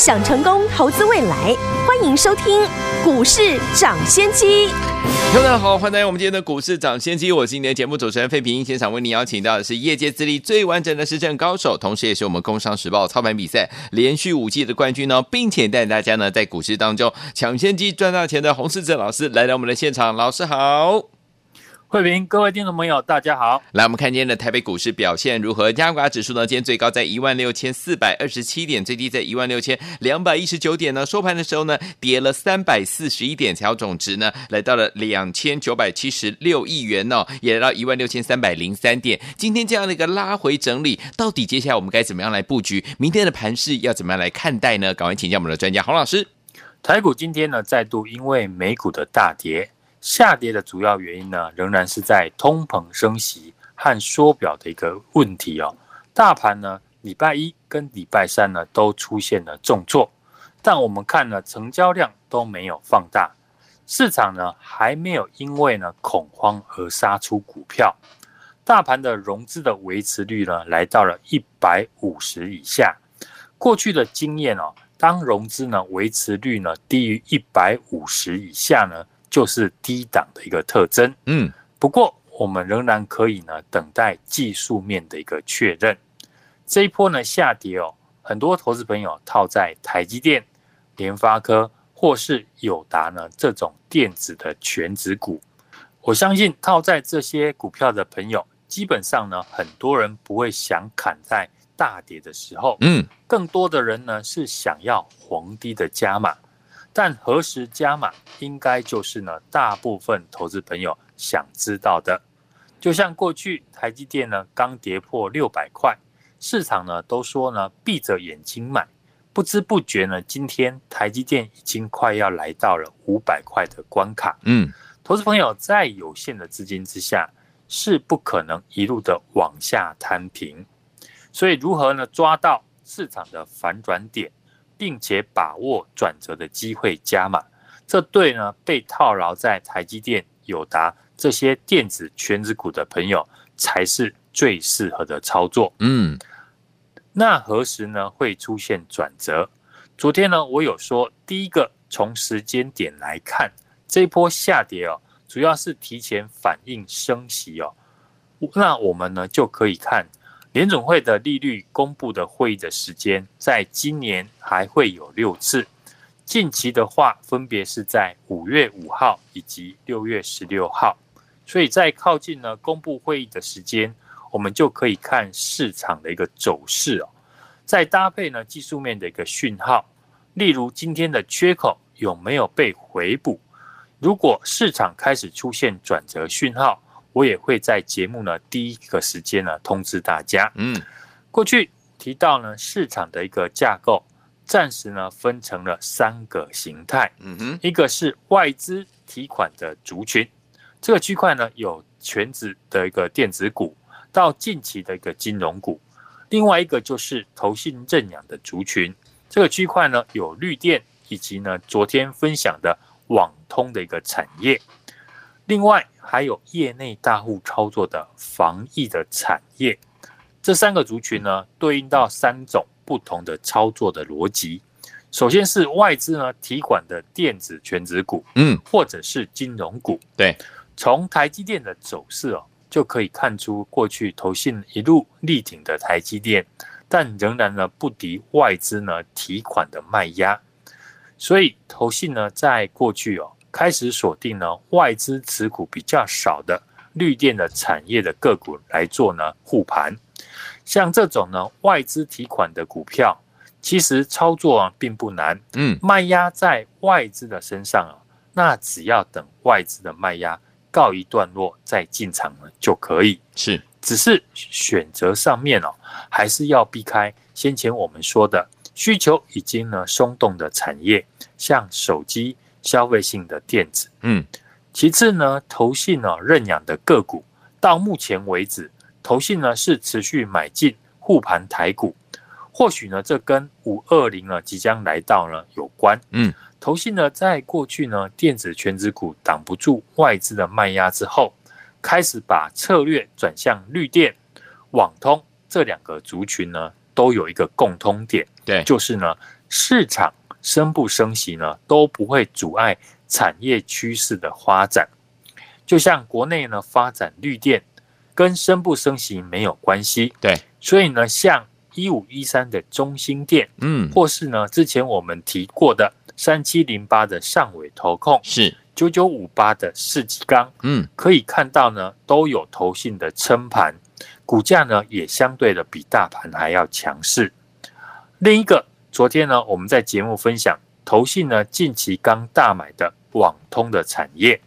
想成功投资未来，欢迎收听股市涨先机。大家好，欢迎来到我们今天的股市涨先机。我是今天的节目主持人费平，现场为您邀请到的是业界资历最完整的实战高手，同时也是我们工商时报操盘比赛连续五季的冠军呢，并且带大家呢在股市当中抢先机赚大钱的洪世哲老师来到我们的现场。老师好。慧平，各位听众朋友，大家好。来，我们看今天的台北股市表现如何？加权指数呢？今天最高在一万六千四百二十七点，最低在一万六千两百一十九点呢。收盘的时候呢，跌了三百四十一点，成交总值呢来到了两千九百七十六亿元哦，也来到一万六千三百零三点。今天这样的一个拉回整理，到底接下来我们该怎么样来布局？明天的盘势要怎么样来看待呢？赶快请教我们的专家洪老师。台股今天呢，再度因为美股的大跌。下跌的主要原因呢，仍然是在通膨升息和缩表的一个问题哦。大盘呢，礼拜一跟礼拜三呢都出现了重挫，但我们看呢，成交量都没有放大，市场呢还没有因为呢恐慌而杀出股票。大盘的融资的维持率呢，来到了一百五十以下。过去的经验哦，当融资呢维持率呢低于一百五十以下呢，就是低档的一个特征，嗯，不过我们仍然可以呢等待技术面的一个确认。这一波呢下跌哦，很多投资朋友套在台积电、联发科或是友达呢这种电子的全值股。我相信套在这些股票的朋友，基本上呢很多人不会想砍在大跌的时候，嗯，更多的人呢是想要逢低的加码。但何时加码，应该就是呢，大部分投资朋友想知道的。就像过去台积电呢刚跌破六百块，市场呢都说呢闭着眼睛买，不知不觉呢今天台积电已经快要来到了五百块的关卡。嗯，投资朋友在有限的资金之下，是不可能一路的往下摊平，所以如何呢抓到市场的反转点？并且把握转折的机会加码，这对呢被套牢在台积电、友达这些电子权值股的朋友才是最适合的操作。嗯，那何时呢会出现转折？昨天呢我有说，第一个从时间点来看，这一波下跌哦，主要是提前反应升息哦。那我们呢就可以看。联总会的利率公布的会议的时间，在今年还会有六次。近期的话，分别是在五月五号以及六月十六号。所以在靠近呢公布会议的时间，我们就可以看市场的一个走势哦。再搭配呢技术面的一个讯号，例如今天的缺口有没有被回补？如果市场开始出现转折讯号，我也会在节目呢第一个时间呢通知大家。嗯，过去提到呢市场的一个架构，暂时呢分成了三个形态。嗯哼，一个是外资提款的族群，这个区块呢有全指的一个电子股，到近期的一个金融股。另外一个就是投信认养的族群，这个区块呢有绿电以及呢昨天分享的网通的一个产业。另外还有业内大户操作的防疫的产业，这三个族群呢，对应到三种不同的操作的逻辑。首先是外资呢提款的电子全值股，嗯，或者是金融股。对，从台积电的走势哦，就可以看出过去投信一路力挺的台积电，但仍然呢不敌外资呢提款的卖压，所以投信呢在过去哦。开始锁定呢外资持股比较少的绿电的产业的个股来做呢护盘，像这种呢外资提款的股票，其实操作啊并不难，嗯，卖压在外资的身上啊，那只要等外资的卖压告一段落再进场呢就可以，是，只是选择上面哦，还是要避开先前我们说的需求已经呢松动的产业，像手机。消费性的电子，嗯，其次呢，投信呢认养的个股，到目前为止，投信呢是持续买进护盘台股，或许呢，这跟五二零呢即将来到呢有关。嗯，投信呢，在过去呢，电子全值股挡不住外资的卖压之后，开始把策略转向绿电、网通这两个族群呢，都有一个共通点，对，就是呢，市场升不升息呢，都不会阻碍产业趋势的发展。就像国内呢发展绿电，跟升不升息没有关系。对，所以呢，像一五一三的中兴电，嗯，或是呢之前我们提过的三七零八的上尾投控，是九九五八的世纪钢，嗯，可以看到呢都有投信的撑盘，股价呢也相对的比大盘还要强势。另一个，昨天呢我们在节目分享，投信呢近期刚大买的网通的产业，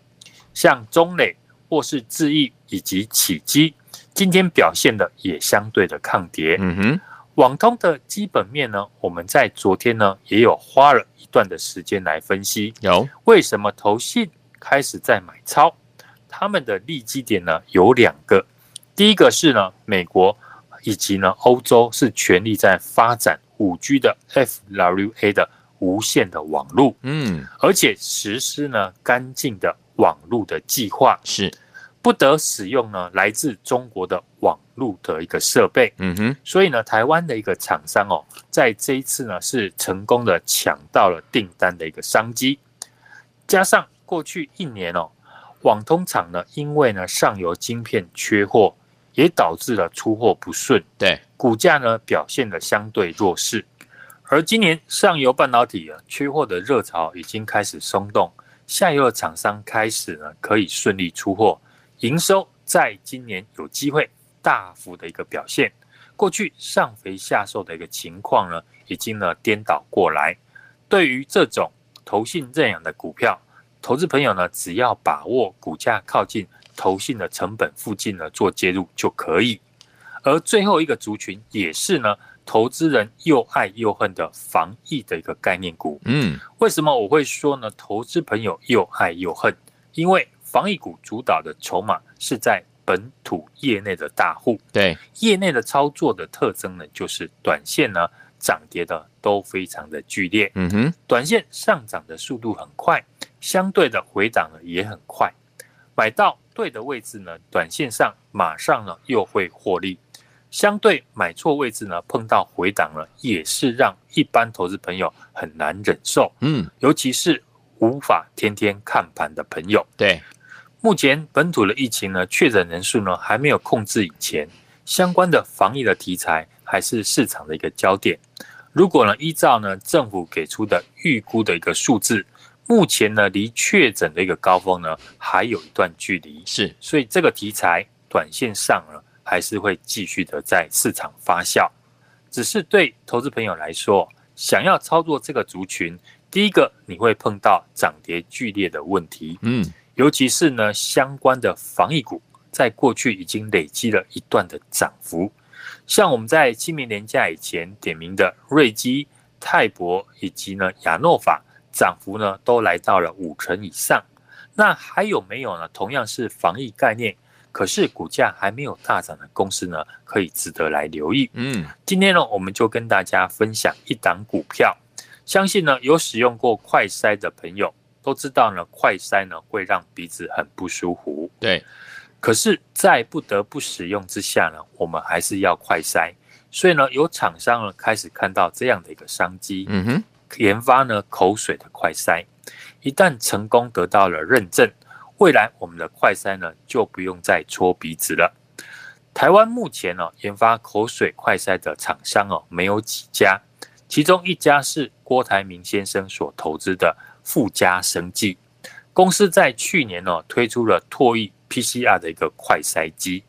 像中磊或是智易以及启基，今天表现的也相对的抗跌。嗯哼。网通的基本面呢，我们在昨天呢也有花了一段的时间来分析。有为什么投信开始在买超？他们的利基点呢有两个，第一个是呢美国以及呢欧洲是全力在发展五 G 的 FWA 的无线的网络，嗯，而且实施呢干净的网络的计划，是。不得使用呢来自中国的网络的一个设备。嗯哼，所以呢，台湾的一个厂商哦，在这一次呢是成功的抢到了订单的一个商机，加上过去一年哦，网通厂呢因为呢上游晶片缺货，也导致了出货不顺，对，股价呢表现的相对弱势。而今年上游半导体啊缺货的热潮已经开始松动，下游的厂商开始呢可以顺利出货，营收在今年有机会大幅的一个表现。过去上肥下瘦的一个情况呢，已经呢颠倒过来。对于这种投信认养的股票，投资朋友呢只要把握股价靠近投信的成本附近呢做介入就可以。而最后一个族群也是呢。投资人又爱又恨的防疫的一个概念股，嗯，为什么我会说呢？投资朋友又爱又恨，因为防疫股主导的筹码是在本土业内的大户，对，业内的操作的特征呢，就是短线呢涨跌的都非常的剧烈，嗯哼，短线上涨的速度很快，相对的回档呢也很快，买到对的位置呢，短线上马上呢又会获利。相对买错位置呢，碰到回档了，也是让一般投资朋友很难忍受。嗯，尤其是无法天天看盘的朋友。对，目前本土的疫情呢，确诊人数呢还没有控制以前，相关的防疫的题材还是市场的一个焦点。如果呢依照呢政府给出的预估的一个数字，目前呢离确诊的一个高峰呢还有一段距离。是，所以这个题材短线上呢。还是会继续的在市场发酵，只是对投资朋友来说，想要操作这个族群，第一个你会碰到涨跌剧烈的问题，嗯，尤其是呢相关的防疫股，在过去已经累积了一段的涨幅，像我们在清明年假以前点名的瑞基、泰博以及呢亚诺法，涨幅呢都来到了五成以上，那还有没有呢？同样是防疫概念。可是股价还没有大涨的公司呢，可以值得来留意。嗯，今天呢，我们就跟大家分享一档股票，相信呢有使用过快筛的朋友都知道呢，快筛呢会让鼻子很不舒服。对，可是，在不得不使用之下呢，我们还是要快筛。所以呢，有厂商呢开始看到这样的一个商机，嗯哼，研发呢口水的快筛，一旦成功得到了认证。未来我们的快筛呢就不用再戳鼻子了。台湾目前呢研发口水快筛的厂商哦没有几家，其中一家是郭台铭先生所投资的富嘉生技公司，在去年呢推出了唾液 PCR 的一个快筛机，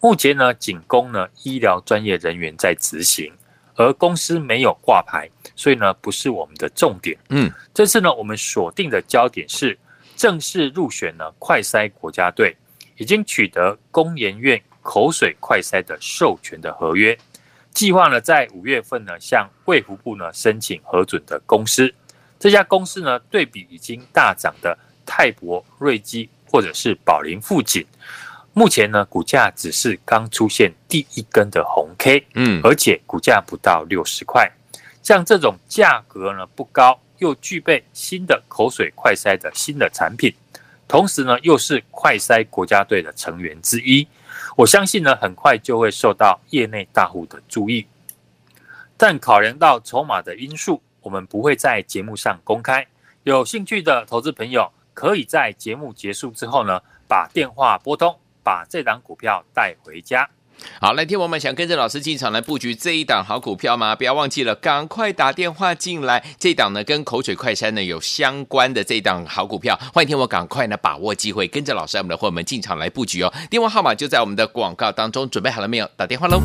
目前呢仅供呢医疗专业人员在执行，而公司没有挂牌，所以呢不是我们的重点。嗯，这次呢我们锁定的焦点是。正式入选了快筛国家队，已经取得工研院口水快筛的授权的合约，计划呢在五月份呢向卫福部呢申请核准的公司。这家公司呢对比已经大涨的泰博、瑞基或者是宝林富锦，目前呢股价只是刚出现第一根的红 K。嗯，而且股价不到六十块，像这种价格呢不高，又具备新的口水快筛的新的产品，同时呢又是快筛国家队的成员之一，我相信呢很快就会受到业内大户的注意。但考量到筹码的因素，我们不会在节目上公开。有兴趣的投资朋友，可以在节目结束之后呢，把电话拨通，把这档股票带回家。好，来听我们想跟着老师进场来布局这一档好股票吗？不要忘记了，赶快打电话进来。这一档呢，跟口水快餐呢有相关的这一档好股票，欢迎听我赶快呢把握机会，跟着老师我们的伙伴们进场来布局哦。电话号码就在我们的广告当中，准备好了没有？打电话喽。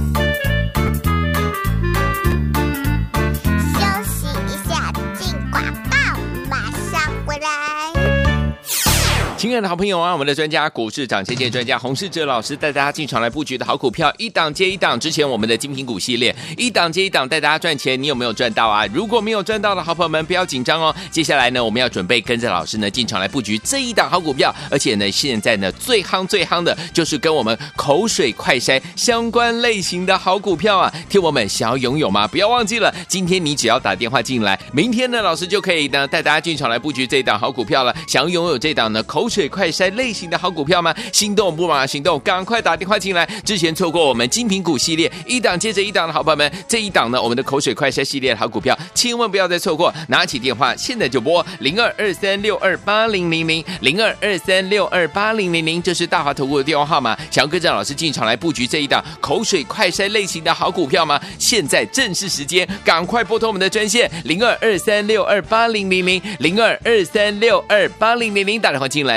亲爱的好朋友啊，我们的专家股市涨跌专家洪世哲老师带大家进场来布局的好股票，一档接一档。之前我们的精品股系列，一档接一档带大家赚钱，你有没有赚到啊？如果没有赚到的好朋友们，不要紧张哦。接下来呢，我们要准备跟着老师呢进场来布局这一档好股票，而且呢，现在呢最夯最夯的就是跟我们口水快筛相关类型的好股票啊。听我们想要拥有吗？不要忘记了，今天你只要打电话进来，明天呢老师就可以呢带大家进场来布局这一档好股票了。想要拥有这档呢口口水快筛类型的好股票吗？心动不马上行动，赶快打电话进来。之前错过我们精品股系列一档接着一档的好朋友们，这一档呢，我们的口水快筛系列的好股票，千万不要再错过。拿起电话，现在就拨零二二三六二八零零零零二二三六二八零零零，这是大华投顾的电话号码。想要跟着老师进场来布局这一档口水快筛类型的好股票吗？现在正是时间，赶快拨通我们的专线零二二三六二八零零零零二二三六二八零零零，打电话进来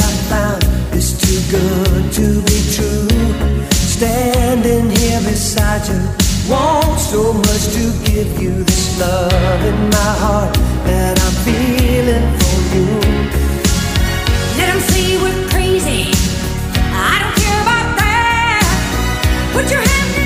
good to be true. Standing here beside you, want so much to give you this love in my heart that I'm feeling for you. Let them see we're crazy. I don't care about that. Put your hand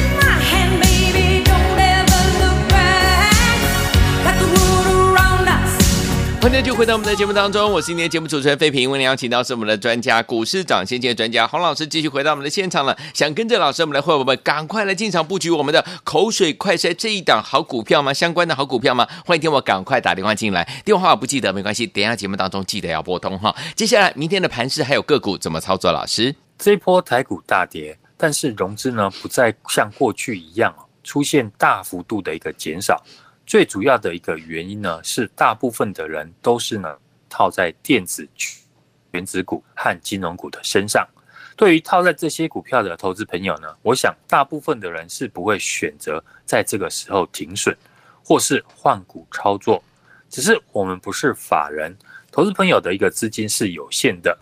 欢迎就回到我们的节目当中，我是今天节目主持人费平，为您邀请到是我们的专家股市涨先见专家洪老师，继续回到我们的现场了。想跟着老师，我们的会员们赶快来进场布局我们的口水快筛这一档好股票吗？相关的好股票吗？欢迎听我赶快打电话进来，电话不记得没关系，等一下节目当中记得要拨通哈。接下来明天的盘势还有个股怎么操作？老师，这波台股大跌，但是融资呢不再像过去一样出现大幅度的一个减少。最主要的一个原因呢，是大部分的人都是呢套在电子、权值股和金融股的身上。对于套在这些股票的投资朋友呢，我想大部分的人是不会选择在这个时候停损，或是换股操作。只是我们不是法人，投资朋友的一个资金是有限的，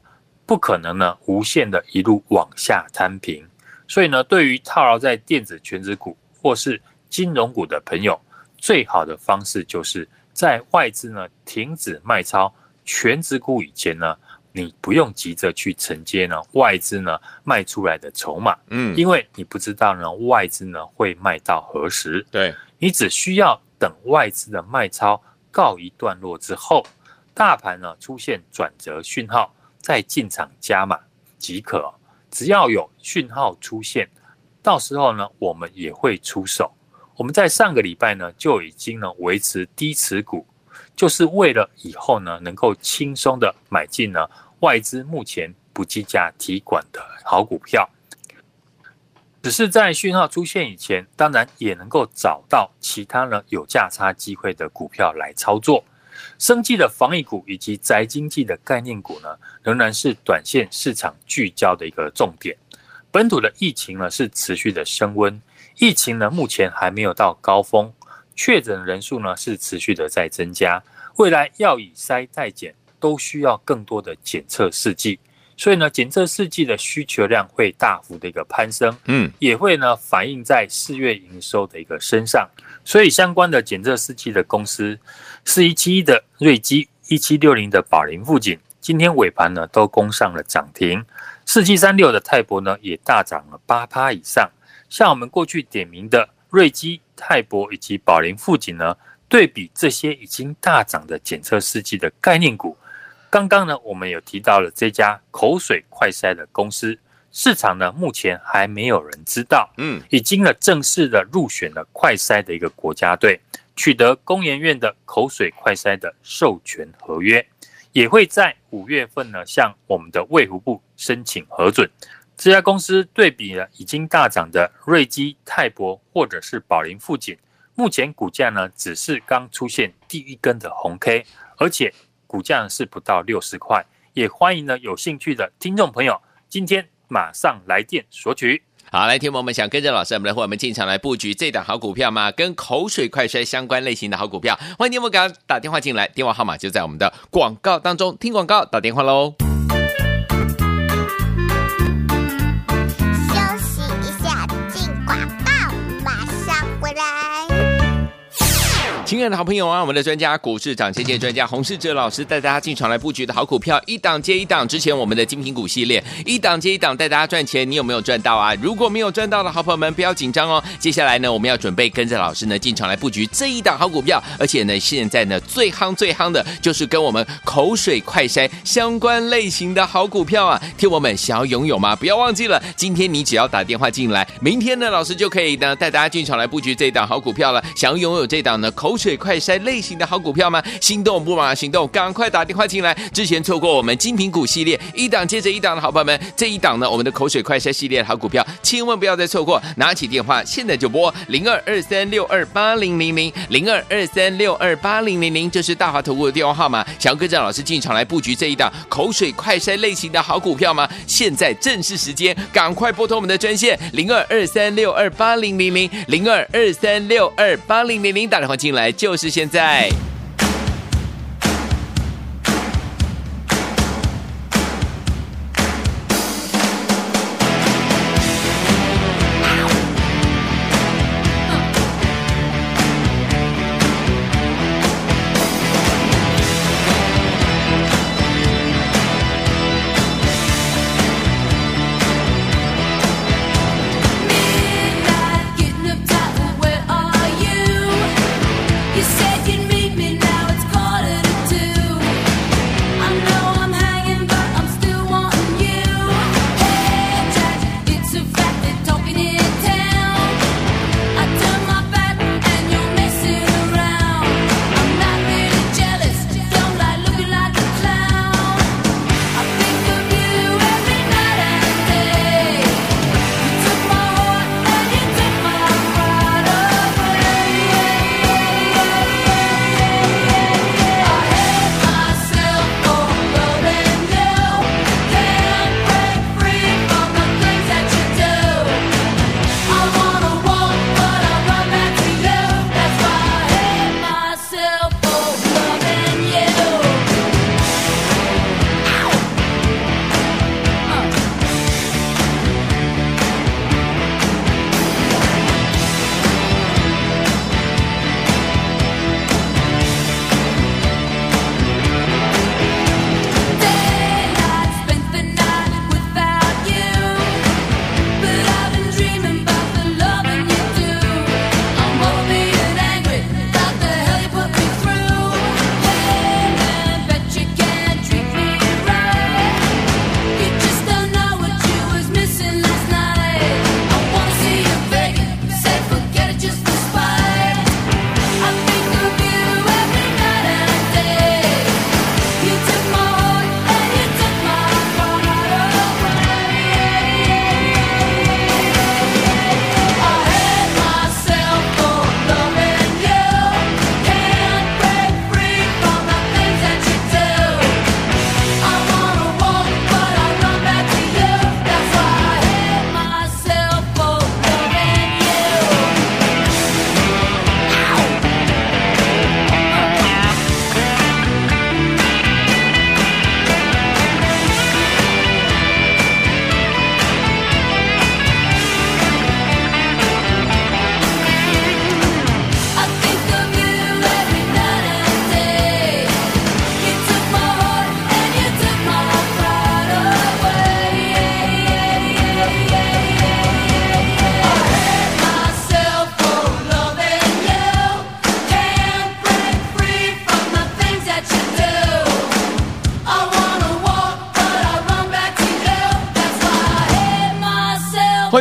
不可能呢无限的一路往下摊平。所以呢，对于套牢在电子、权值股或是金融股的朋友，最好的方式就是在外资呢停止卖超全值股以前呢，你不用急着去承接呢外资呢卖出来的筹码，嗯，因为你不知道呢外资呢会卖到何时，对，你只需要等外资的卖超告一段落之后，大盘呢出现转折讯号，再进场加码即可。只要有讯号出现，到时候呢我们也会出手。我们在上个礼拜呢就已经呢维持低持股，就是为了以后呢能够轻松的买进呢外资目前不计价提款的好股票。只是在讯号出现以前，当然也能够找到其他呢有价差机会的股票来操作。生技的防疫股以及宅经济的概念股呢，仍然是短线市场聚焦的一个重点。本土的疫情呢是持续的升温。疫情呢，目前还没有到高峰，确诊人数呢是持续的在增加。未来要以筛代检，都需要更多的检测试剂，所以呢，检测试剂的需求量会大幅的一个攀升，嗯，也会呢反映在四月营收的一个身上。所以相关的检测试剂的公司，四一七一的瑞基、一七六零的宝林富锦，今天尾盘呢都攻上了涨停。四七三六的泰博呢也大涨了八趴以上。像我们过去点名的瑞基、泰博以及宝林富锦呢，对比这些已经大涨的检测试剂的概念股。刚刚呢，我们有提到了这家口水快筛的公司，市场呢目前还没有人知道，嗯，已经呢正式的入选了快筛的一个国家队，取得工研院的口水快筛的授权合约，也会在五月份呢向我们的卫福部申请核准。这家公司对比了已经大涨的瑞基、泰博或者是宝林富锦，目前股价呢只是刚出现第一根的红 K，而且。股价是不到六十块，也欢迎呢有兴趣的听众朋友，今天马上来电索取。好，来听我们想跟着老师，我们来和我们进场来布局这档好股票吗？跟口水快衰相关类型的好股票，欢迎听我们刚刚打电话进来，电话号码就在我们的广告当中，听广告打电话喽。亲爱的好朋友啊，我们的专家股市涨跌专家洪世哲老师带大家进场来布局的好股票，一档接一档。之前我们的精品股系列，一档接一档带大家赚钱，你有没有赚到啊？如果没有赚到的好朋友们，不要紧张哦。接下来呢，我们要准备跟着老师呢进场来布局这一档好股票，而且呢，现在呢最夯最夯的就是跟我们口水快筛相关类型的好股票啊。听我们想要拥有吗？不要忘记了，今天你只要打电话进来，明天呢老师就可以呢带大家进场来布局这一档好股票了。想要拥有这档呢口水水。快筛类型的好股票吗？心动不马上行动，赶快打电话进来！之前错过我们精品股系列一档接着一档的好朋友们，这一档呢，我们的口水快筛系列的好股票，千万不要再错过！拿起电话，现在就拨零二二三六二八零零零零二二三六二八零零零，这是大华投顾的电话号码。想要跟着老师进场来布局这一档口水快筛类型的好股票吗？现在正是时间，赶快拨通我们的专线零二二三六二八零零零零二二三六二八零零零，打电话进来。就是现在。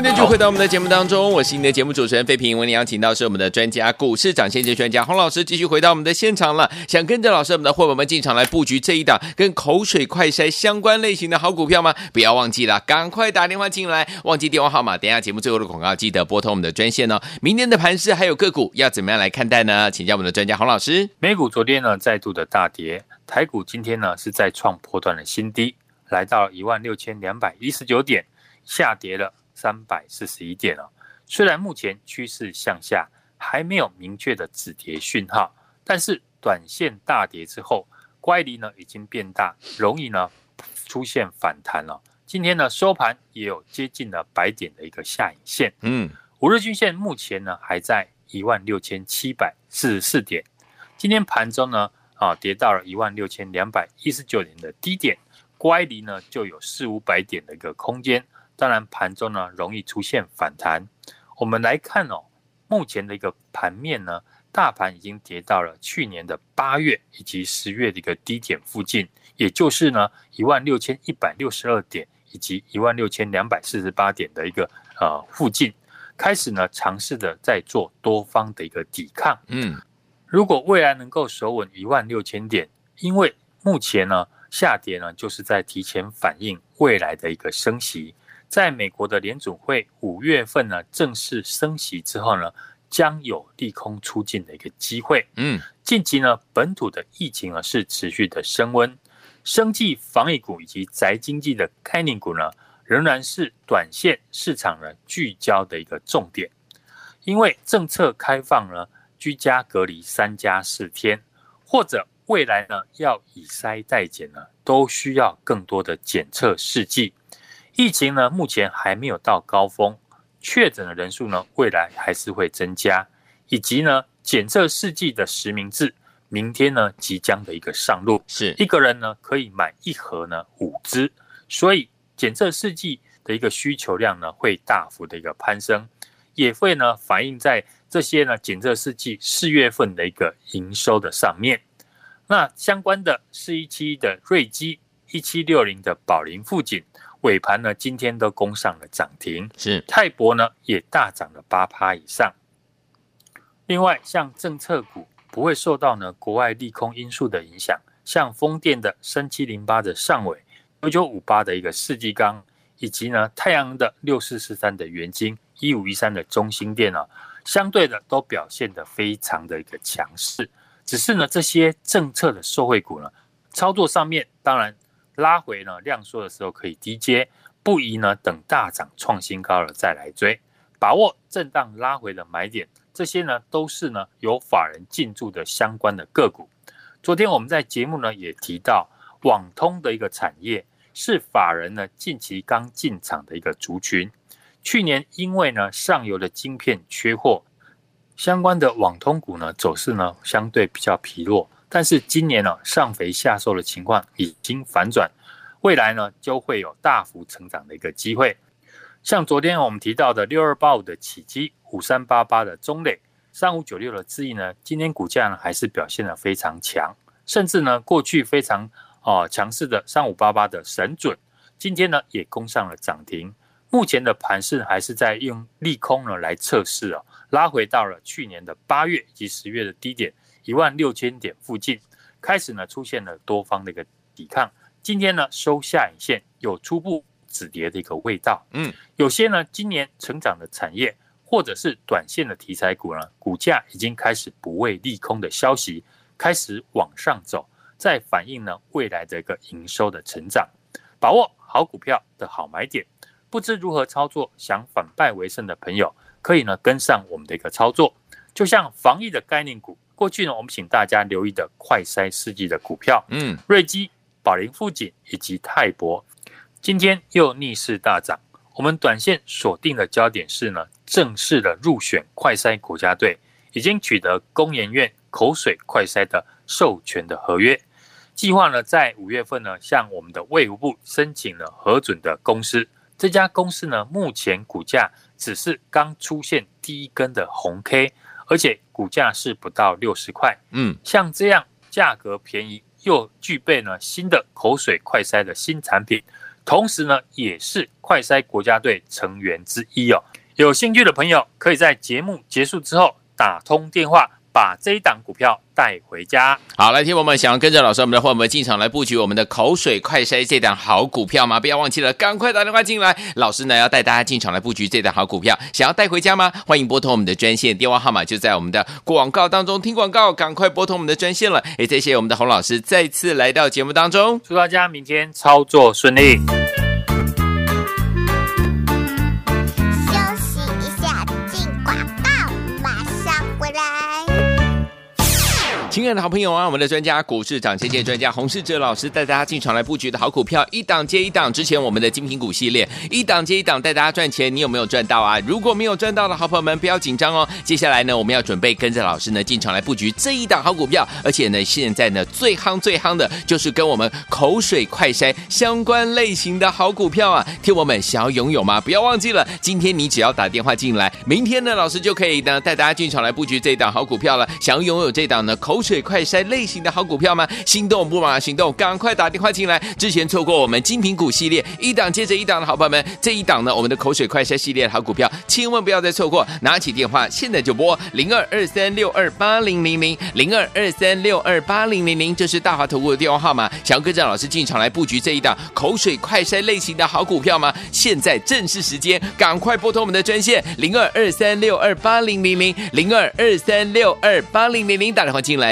欢迎继续回到我们的节目当中，我是你的节目主持人费平。为你邀请到是我们的专家，股市长先机专家洪老师，继续回到我们的现场了。想跟着老师我们的伙伴们进场来布局这一档跟口水快筛相关类型的好股票吗？不要忘记了，赶快打电话进来，忘记电话号码，等一下节目最后的广告记得拨通我们的专线哦。明天的盘势还有个股要怎么样来看待呢？请教我们的专家洪老师。美股昨天呢再度的大跌，台股今天呢是再创破段的新低，来到一万六千两百一十九点，下跌了。三百四十一点哦，虽然目前趋势向下，还没有明确的止跌讯号，但是短线大跌之后，乖离呢已经变大，容易呢出现反弹了。今天呢收盘也有接近了百点的一个下影线，嗯，五日均线目前呢还在一万六千七百四十四点，今天盘中呢啊跌到了一万六千两百一十九点的低点，乖离呢就有四五百点的一个空间。当然，盘中呢容易出现反弹。我们来看哦，目前的一个盘面呢，大盘已经跌到了去年的八月以及十月的一个低点附近，也就是呢一万六千一百六十二点以及一万六千两百四十八点的一个呃附近，开始呢尝试的在做多方的一个抵抗。嗯，如果未来能够守稳一万六千点，因为目前呢下跌呢就是在提前反映未来的一个升息。在美国的联储会五月份呢正式升息之后呢，将有利空出尽的一个机会。嗯，近期呢本土的疫情呢是持续的升温，生计防疫股以及宅经济的概念股呢仍然是短线市场呢聚焦的一个重点。因为政策开放呢，居家隔离三加四天，或者未来呢要以筛代检呢，都需要更多的检测试剂。疫情呢，目前还没有到高峰，确诊的人数呢，未来还是会增加，以及呢，检测试剂的实名制，明天呢，即将的一个上路，是一个人呢可以买一盒呢五支，所以检测试剂的一个需求量呢，会大幅的一个攀升，也会呢反映在这些呢检测试剂四月份的一个营收的上面。那相关的四一七的瑞基，一七六零的宝林富锦。尾盘呢，今天都攻上了涨停，是泰博呢也大涨了八趴以上。另外，像政策股不会受到呢国外利空因素的影响，像风电的三七零八的上尾，九九五八的一个世纪钢，以及呢太阳的六四四三的元晶，一五一三的中兴电啊，相对的都表现得非常的一个强势。只是呢这些政策的受惠股呢，操作上面当然。拉回呢，量缩的时候可以低接，不宜呢等大涨创新高了再来追，把握震荡拉回的买点，这些呢都是呢有法人进驻的相关的个股。昨天我们在节目呢也提到，网通的一个产业是法人呢近期刚进场的一个族群。去年因为呢上游的晶片缺货，相关的网通股呢走势呢相对比较疲弱。但是今年呢、上肥下瘦的情况已经反转，未来呢就会有大幅成长的一个机会。像昨天我们提到的六二八五的起基、五三八八的中磊、三五九六的智易呢，今天股价呢还是表现得非常强，甚至呢过去非常哦强势的三五八八的神准，今天呢也攻上了涨停。目前的盘势还是在用利空呢来测试哦，拉回到了去年的八月以及十月的低点。一万六千点附近开始呢，出现了多方的一个抵抗。今天呢，收下影线，有初步止跌的一个味道。嗯，有些呢，今年成长的产业或者是短线的题材股呢，股价已经开始不畏利空的消息，开始往上走，在反映呢未来的一个营收的成长。把握好股票的好买点，不知如何操作，想反败为胜的朋友，可以呢跟上我们的一个操作。就像防疫的概念股。过去呢，我们请大家留意的快筛试剂的股票，嗯，瑞基、宝林富锦以及泰博，今天又逆势大涨。我们短线锁定的焦点是呢，正式的入选快筛国家队，已经取得工研院口水快筛的授权的合约，计划呢在五月份呢向我们的卫福部申请了核准的公司。这家公司呢，目前股价只是刚出现第一根的红 K。而且股价是不到六十块，嗯，像这样价格便宜又具备呢新的口水快筛的新产品，同时呢，也是快筛国家队成员之一哦。有兴趣的朋友，可以在节目结束之后打通电话。把这一档股票带回家。好，来听我们想要跟着老师我们的伙伴们进场来布局我们的口水快筛这档好股票吗？不要忘记了，赶快打电话进来。老师呢要带大家进场来布局这档好股票，想要带回家吗？欢迎拨通我们的专线，电话号码就在我们的广告当中。听广告，赶快拨通我们的专线了。也谢谢我们的洪老师再次来到节目当中，祝大家明天操作顺利。亲爱的好朋友啊，我们的专家股市涨跌跌专家洪世哲老师带大家进场来布局的好股票，一档接一档。之前我们的精品股系列，一档接一档带大家赚钱，你有没有赚到啊？如果没有赚到的好朋友们，不要紧张哦。接下来呢，我们要准备跟着老师呢进场来布局这一档好股票，而且呢，现在呢最夯最夯的就是跟我们口水快筛相关类型的好股票啊。听我们想要拥有吗？不要忘记了，今天你只要打电话进来，明天呢老师就可以呢带大家进场来布局这一档好股票了。想要拥有这档呢口水快筛类型的好股票吗？心动不马上行动，赶快打电话进来！之前错过我们精品股系列一档接着一档的好朋友们，这一档呢，我们的口水快筛系列的好股票，千万不要再错过！拿起电话，现在就拨零二二三六二八零零零零二二三六二八零零零，这是大华投顾的电话号码。想要跟着老师进场来布局这一档口水快筛类型的好股票吗？现在正是时间，赶快拨通我们的专线零二二三六二八零零零零二二三六二八零零零，打电话进来